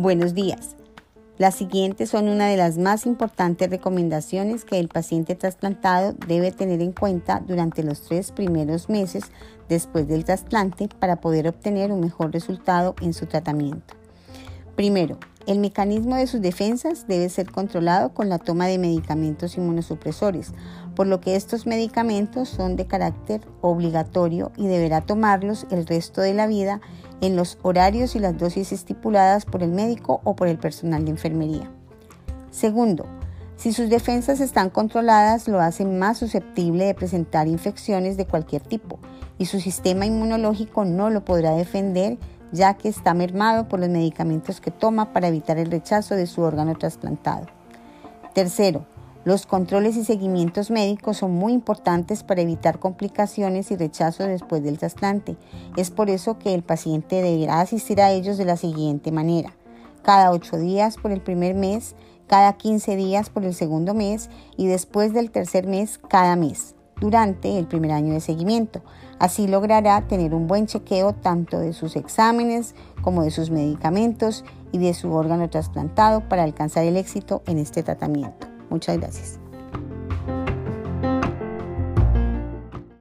Buenos días. Las siguientes son una de las más importantes recomendaciones que el paciente trasplantado debe tener en cuenta durante los tres primeros meses después del trasplante para poder obtener un mejor resultado en su tratamiento. Primero, el mecanismo de sus defensas debe ser controlado con la toma de medicamentos inmunosupresores, por lo que estos medicamentos son de carácter obligatorio y deberá tomarlos el resto de la vida en los horarios y las dosis estipuladas por el médico o por el personal de enfermería. Segundo, si sus defensas están controladas, lo hacen más susceptible de presentar infecciones de cualquier tipo y su sistema inmunológico no lo podrá defender ya que está mermado por los medicamentos que toma para evitar el rechazo de su órgano trasplantado. Tercero, los controles y seguimientos médicos son muy importantes para evitar complicaciones y rechazo después del trasplante. Es por eso que el paciente deberá asistir a ellos de la siguiente manera. Cada 8 días por el primer mes, cada 15 días por el segundo mes y después del tercer mes cada mes durante el primer año de seguimiento. Así logrará tener un buen chequeo tanto de sus exámenes como de sus medicamentos y de su órgano trasplantado para alcanzar el éxito en este tratamiento. Muchas gracias.